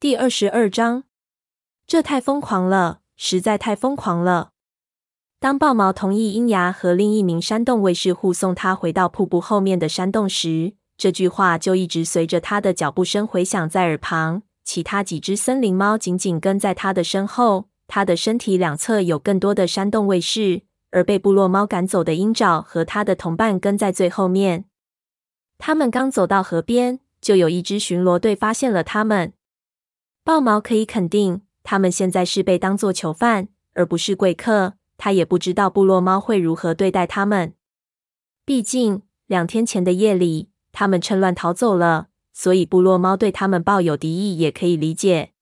第二十二章，这太疯狂了，实在太疯狂了。当豹毛同意鹰牙和另一名山洞卫士护送他回到瀑布后面的山洞时，这句话就一直随着他的脚步声回响在耳旁。其他几只森林猫紧紧跟在他的身后，他的身体两侧有更多的山洞卫士，而被部落猫赶走的鹰爪和他的同伴跟在最后面。他们刚走到河边，就有一支巡逻队发现了他们。豹毛可以肯定，他们现在是被当作囚犯，而不是贵客。他也不知道部落猫会如何对待他们。毕竟两天前的夜里，他们趁乱逃走了。所以，部落猫对他们抱有敌意也可以理解。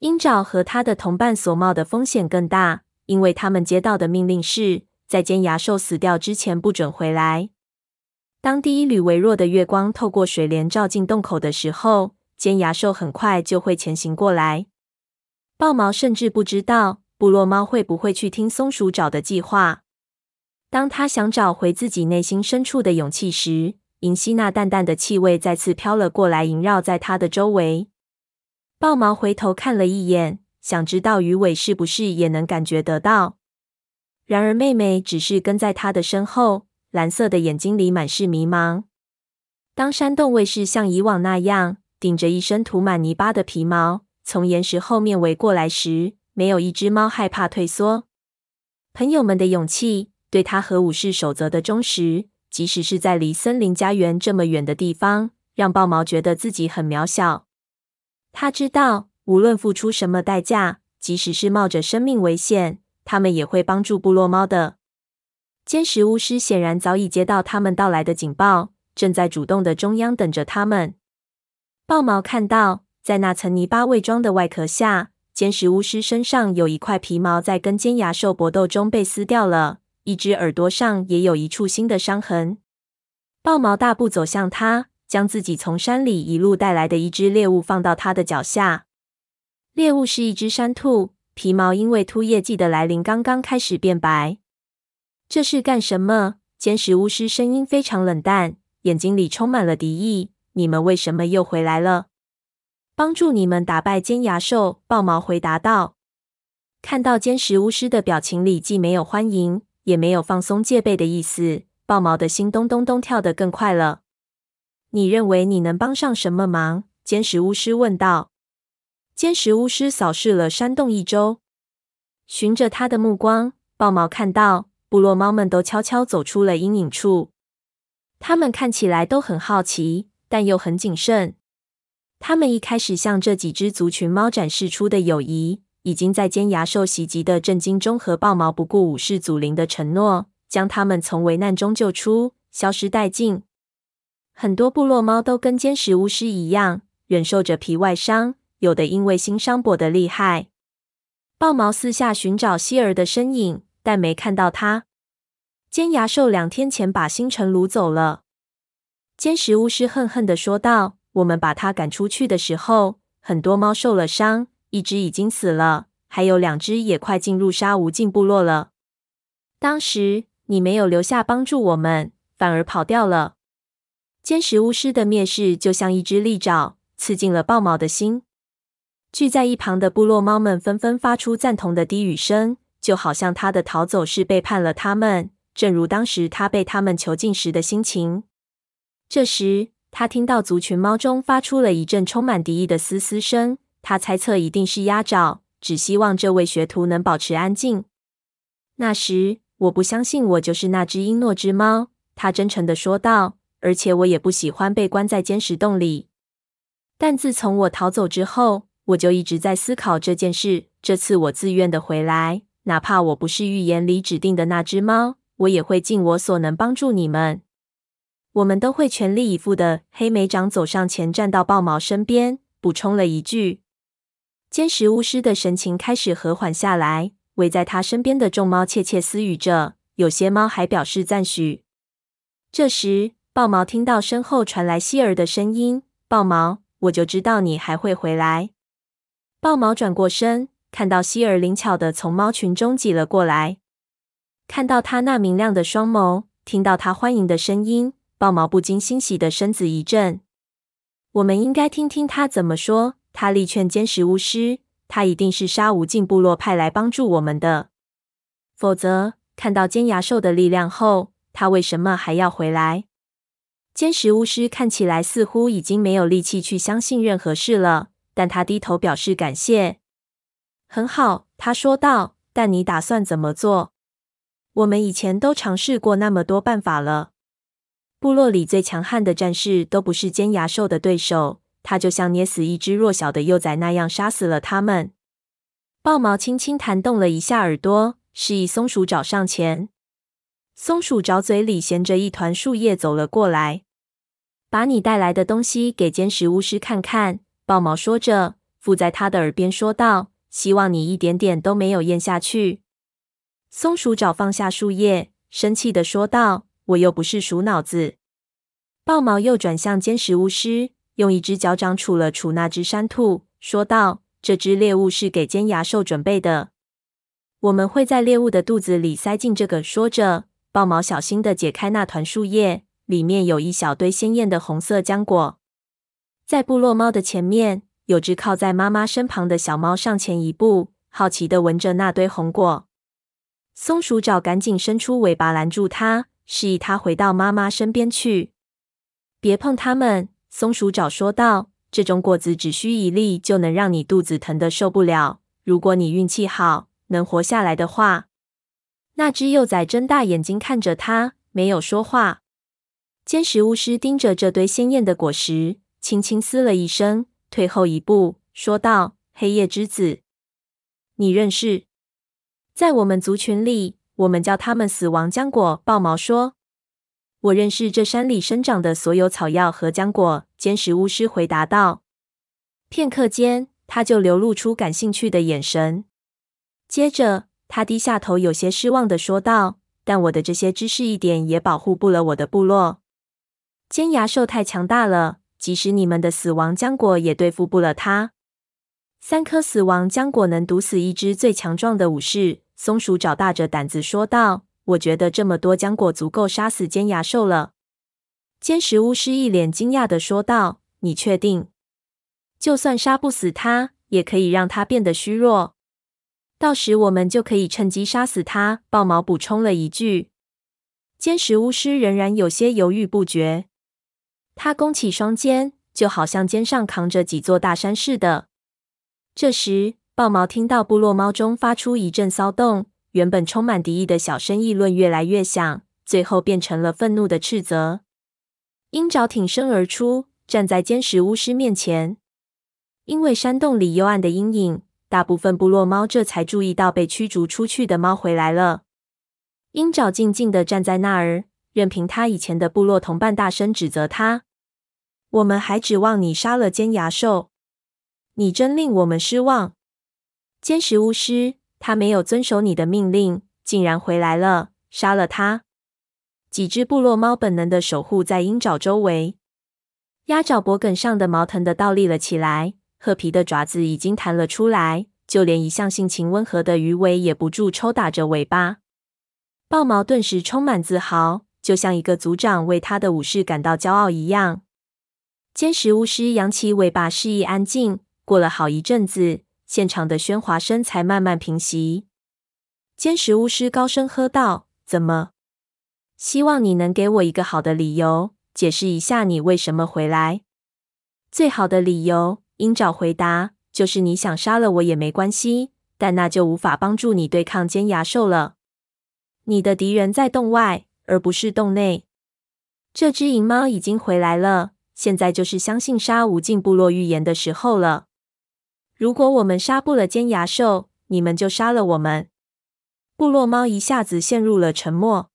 鹰爪和他的同伴所冒的风险更大，因为他们接到的命令是在尖牙兽死掉之前不准回来。当第一缕微弱的月光透过水帘照进洞口的时候，尖牙兽很快就会前行过来。豹毛甚至不知道部落猫会不会去听松鼠找的计划。当他想找回自己内心深处的勇气时，银希那淡淡的气味再次飘了过来，萦绕在他的周围。豹毛回头看了一眼，想知道鱼尾是不是也能感觉得到。然而妹妹只是跟在他的身后，蓝色的眼睛里满是迷茫。当山洞卫士像以往那样顶着一身涂满泥巴的皮毛，从岩石后面围过来时，没有一只猫害怕退缩。朋友们的勇气，对他和武士守则的忠实。即使是在离森林家园这么远的地方，让豹毛觉得自己很渺小。他知道，无论付出什么代价，即使是冒着生命危险，他们也会帮助部落猫的。坚石巫师显然早已接到他们到来的警报，正在主动的中央等着他们。豹毛看到，在那层泥巴伪装的外壳下，尖石巫师身上有一块皮毛在跟尖牙兽搏斗中被撕掉了。一只耳朵上也有一处新的伤痕。豹毛大步走向他，将自己从山里一路带来的一只猎物放到他的脚下。猎物是一只山兔，皮毛因为秃叶季的来临刚刚开始变白。这是干什么？尖石巫师声音非常冷淡，眼睛里充满了敌意。你们为什么又回来了？帮助你们打败尖牙兽。豹毛回答道。看到尖石巫师的表情里既没有欢迎。也没有放松戒备的意思，豹毛的心咚咚咚跳得更快了。你认为你能帮上什么忙？尖石巫师问道。尖石巫师扫视了山洞一周，循着他的目光，豹毛看到部落猫们都悄悄走出了阴影处。他们看起来都很好奇，但又很谨慎。他们一开始向这几只族群猫展示出的友谊。已经在尖牙兽袭击的震惊中，和豹毛不顾武士祖灵的承诺，将他们从危难中救出，消失殆尽。很多部落猫都跟尖石巫师一样，忍受着皮外伤，有的因为新伤跛得厉害。豹毛四下寻找希儿的身影，但没看到他。尖牙兽两天前把星辰掳走了。尖石巫师恨恨地说道：“我们把他赶出去的时候，很多猫受了伤。”一只已经死了，还有两只也快进入杀无尽部落了。当时你没有留下帮助我们，反而跑掉了。尖石巫师的蔑视就像一只利爪，刺进了豹毛的心。聚在一旁的部落猫们纷纷发出赞同的低语声，就好像他的逃走是背叛了他们，正如当时他被他们囚禁时的心情。这时，他听到族群猫中发出了一阵充满敌意的嘶嘶声。他猜测一定是鸭爪，只希望这位学徒能保持安静。那时，我不相信我就是那只英诺之猫，他真诚的说道。而且我也不喜欢被关在尖石洞里。但自从我逃走之后，我就一直在思考这件事。这次我自愿的回来，哪怕我不是预言里指定的那只猫，我也会尽我所能帮助你们。我们都会全力以赴的。黑莓长走上前，站到豹毛身边，补充了一句。坚石巫师的神情开始和缓下来，围在他身边的众猫窃窃私语着，有些猫还表示赞许。这时，豹毛听到身后传来希儿的声音：“豹毛，我就知道你还会回来。”豹毛转过身，看到希儿灵巧的从猫群中挤了过来，看到他那明亮的双眸，听到他欢迎的声音，豹毛不禁欣喜的身子一震。我们应该听听他怎么说。他力劝尖石巫师，他一定是沙无尽部落派来帮助我们的，否则看到尖牙兽的力量后，他为什么还要回来？尖石巫师看起来似乎已经没有力气去相信任何事了，但他低头表示感谢。很好，他说道。但你打算怎么做？我们以前都尝试过那么多办法了。部落里最强悍的战士都不是尖牙兽的对手，他就像捏死一只弱小的幼崽那样杀死了他们。豹毛轻轻弹动了一下耳朵，示意松鼠爪上前。松鼠爪嘴里衔着一团树叶走了过来，把你带来的东西给尖石巫师看看。豹毛说着，附在他的耳边说道：“希望你一点点都没有咽下去。”松鼠爪放下树叶，生气的说道：“我又不是鼠脑子。”豹毛又转向尖石巫师，用一只脚掌杵了杵那只山兔，说道：“这只猎物是给尖牙兽准备的，我们会在猎物的肚子里塞进这个。”说着，豹毛小心地解开那团树叶，里面有一小堆鲜艳的红色浆果。在部落猫的前面，有只靠在妈妈身旁的小猫上前一步，好奇地闻着那堆红果。松鼠爪赶紧伸出尾巴拦住它，示意他回到妈妈身边去。别碰它们，松鼠爪说道。这种果子只需一粒，就能让你肚子疼的受不了。如果你运气好，能活下来的话。那只幼崽睁大眼睛看着他，没有说话。尖石巫师盯着这堆鲜艳的果实，轻轻嘶了一声，退后一步，说道：“黑夜之子，你认识？”在我们族群里，我们叫他们死亡浆果。豹毛说：“我认识这山里生长的所有草药和浆果。”尖石巫师回答道。片刻间，他就流露出感兴趣的眼神。接着，他低下头，有些失望地说道：“但我的这些知识一点也保护不了我的部落。尖牙兽太强大了，即使你们的死亡浆果也对付不了它。三颗死亡浆果能毒死一只最强壮的武士。”松鼠爪大着胆子说道：“我觉得这么多浆果足够杀死尖牙兽了。”尖石巫师一脸惊讶的说道：“你确定？就算杀不死他，也可以让他变得虚弱。到时我们就可以趁机杀死他。”豹毛补充了一句。尖石巫师仍然有些犹豫不决，他弓起双肩，就好像肩上扛着几座大山似的。这时，豹毛听到部落猫中发出一阵骚动，原本充满敌意的小声议论越来越响，最后变成了愤怒的斥责。鹰爪挺身而出，站在尖石巫师面前。因为山洞里幽暗的阴影，大部分部落猫这才注意到被驱逐出去的猫回来了。鹰爪静静地站在那儿，任凭他以前的部落同伴大声指责他：“我们还指望你杀了尖牙兽，你真令我们失望。”尖石巫师，他没有遵守你的命令，竟然回来了，杀了他！几只部落猫本能的守护在鹰爪周围，鸭爪脖梗上的毛疼得倒立了起来，褐皮的爪子已经弹了出来，就连一向性情温和的鱼尾也不住抽打着尾巴。豹毛顿时充满自豪，就像一个族长为他的武士感到骄傲一样。尖石巫师扬起尾巴示意安静，过了好一阵子。现场的喧哗声才慢慢平息。尖石巫师高声喝道：“怎么？希望你能给我一个好的理由，解释一下你为什么回来。”最好的理由，鹰爪回答：“就是你想杀了我也没关系，但那就无法帮助你对抗尖牙兽了。你的敌人在洞外，而不是洞内。这只银猫已经回来了，现在就是相信沙无尽部落预言的时候了。”如果我们杀不了尖牙兽，你们就杀了我们。部落猫一下子陷入了沉默，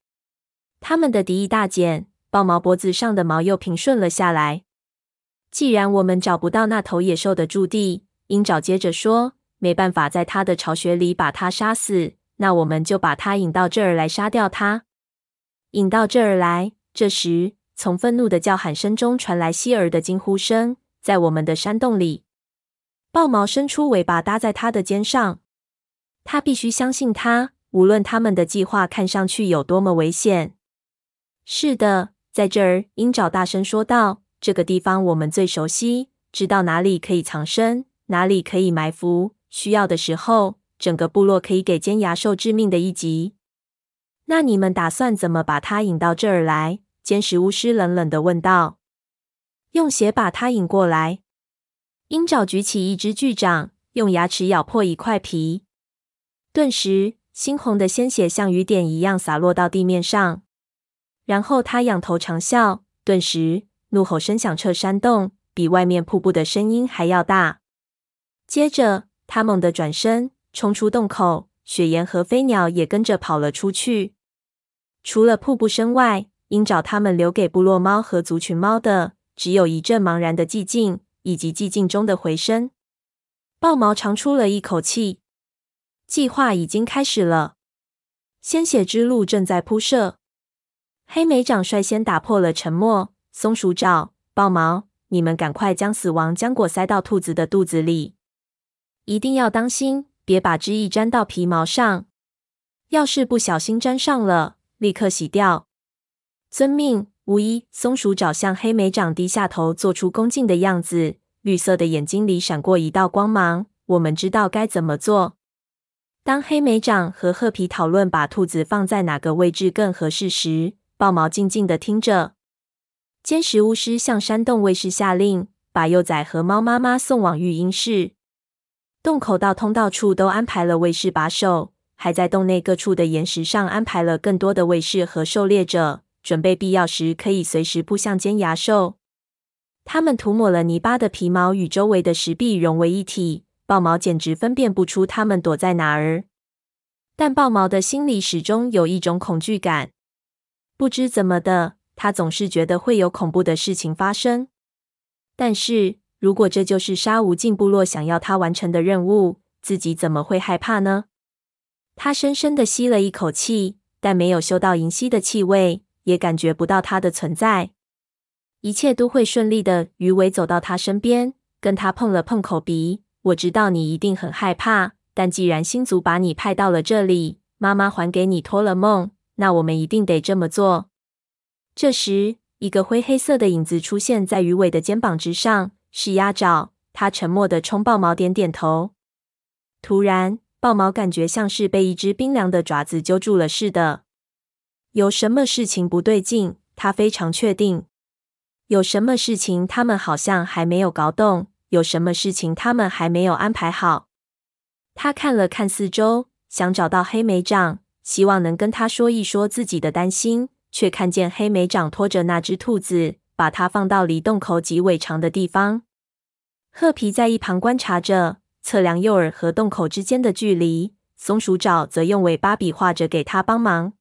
他们的敌意大减，豹毛脖子上的毛又平顺了下来。既然我们找不到那头野兽的驻地，鹰爪接着说，没办法在它的巢穴里把它杀死，那我们就把它引到这儿来杀掉它。引到这儿来。这时，从愤怒的叫喊声中传来希儿的惊呼声，在我们的山洞里。豹毛伸出尾巴搭在他的肩上，他必须相信他，无论他们的计划看上去有多么危险。是的，在这儿，鹰爪大声说道：“这个地方我们最熟悉，知道哪里可以藏身，哪里可以埋伏，需要的时候，整个部落可以给尖牙兽致命的一击。那你们打算怎么把它引到这儿来？尖石巫师冷冷地问道。用血把它引过来。鹰爪举起一只巨掌，用牙齿咬破一块皮，顿时猩红的鲜血像雨点一样洒落到地面上。然后他仰头长啸，顿时怒吼声响彻山洞，比外面瀑布的声音还要大。接着，他猛地转身，冲出洞口，雪岩和飞鸟也跟着跑了出去。除了瀑布声外，鹰爪他们留给部落猫和族群猫的，只有一阵茫然的寂静，以及寂静中的回声。豹毛长出了一口气，计划已经开始了，鲜血之路正在铺设。黑莓长率先打破了沉默。松鼠爪、豹毛，你们赶快将死亡浆果塞到兔子的肚子里，一定要当心，别把汁液沾到皮毛上。要是不小心沾上了，立刻洗掉。遵命，巫医。松鼠爪向黑莓长低下头，做出恭敬的样子，绿色的眼睛里闪过一道光芒。我们知道该怎么做。当黑莓长和褐皮讨论把兔子放在哪个位置更合适时，豹毛静静地听着。坚实巫师向山洞卫士下令，把幼崽和猫妈妈送往育婴室。洞口到通道处都安排了卫士把守，还在洞内各处的岩石上安排了更多的卫士和狩猎者，准备必要时可以随时扑向尖牙兽。它们涂抹了泥巴的皮毛与周围的石壁融为一体，豹毛简直分辨不出它们躲在哪儿。但豹毛的心里始终有一种恐惧感。不知怎么的，他总是觉得会有恐怖的事情发生。但是如果这就是沙无尽部落想要他完成的任务，自己怎么会害怕呢？他深深的吸了一口气，但没有嗅到银溪的气味，也感觉不到它的存在。一切都会顺利的。鱼尾走到他身边，跟他碰了碰口鼻。我知道你一定很害怕，但既然星族把你派到了这里，妈妈还给你托了梦。那我们一定得这么做。这时，一个灰黑色的影子出现在鱼尾的肩膀之上，是鸭爪。他沉默的冲豹毛点点头。突然，豹毛感觉像是被一只冰凉的爪子揪住了似的。有什么事情不对劲？他非常确定。有什么事情他们好像还没有搞懂？有什么事情他们还没有安排好？他看了看四周，想找到黑莓长。希望能跟他说一说自己的担心，却看见黑莓长拖着那只兔子，把它放到离洞口几尾长的地方。褐皮在一旁观察着，测量诱饵和洞口之间的距离。松鼠爪则用尾巴比划着给他帮忙。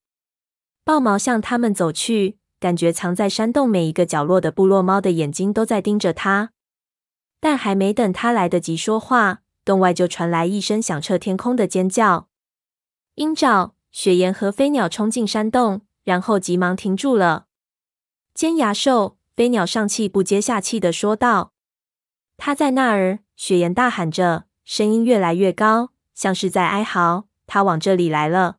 豹毛向他们走去，感觉藏在山洞每一个角落的部落猫的眼睛都在盯着他。但还没等他来得及说话，洞外就传来一声响彻天空的尖叫。鹰爪。雪岩和飞鸟冲进山洞，然后急忙停住了。尖牙兽，飞鸟上气不接下气的说道：“他在那儿！”雪岩大喊着，声音越来越高，像是在哀嚎。他往这里来了。